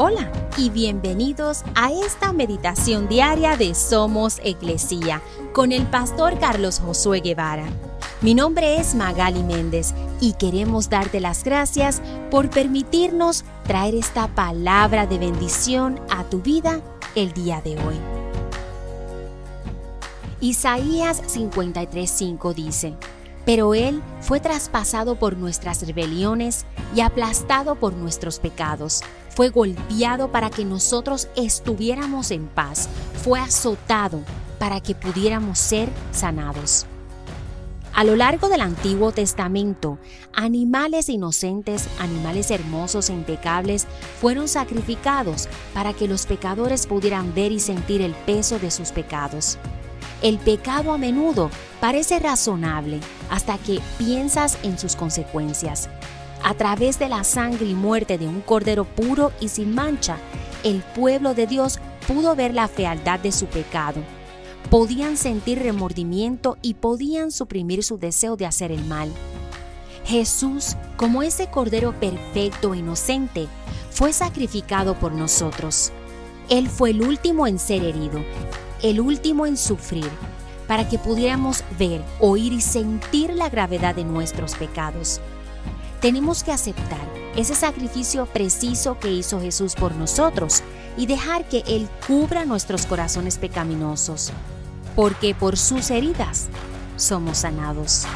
Hola y bienvenidos a esta meditación diaria de Somos Iglesia con el pastor Carlos Josué Guevara. Mi nombre es Magali Méndez y queremos darte las gracias por permitirnos traer esta palabra de bendición a tu vida el día de hoy. Isaías 53:5 dice, pero Él fue traspasado por nuestras rebeliones y aplastado por nuestros pecados fue golpeado para que nosotros estuviéramos en paz, fue azotado para que pudiéramos ser sanados. A lo largo del Antiguo Testamento, animales inocentes, animales hermosos e impecables fueron sacrificados para que los pecadores pudieran ver y sentir el peso de sus pecados. El pecado a menudo parece razonable hasta que piensas en sus consecuencias. A través de la sangre y muerte de un cordero puro y sin mancha, el pueblo de Dios pudo ver la fealdad de su pecado. Podían sentir remordimiento y podían suprimir su deseo de hacer el mal. Jesús, como ese cordero perfecto e inocente, fue sacrificado por nosotros. Él fue el último en ser herido, el último en sufrir, para que pudiéramos ver, oír y sentir la gravedad de nuestros pecados. Tenemos que aceptar ese sacrificio preciso que hizo Jesús por nosotros y dejar que Él cubra nuestros corazones pecaminosos, porque por sus heridas somos sanados.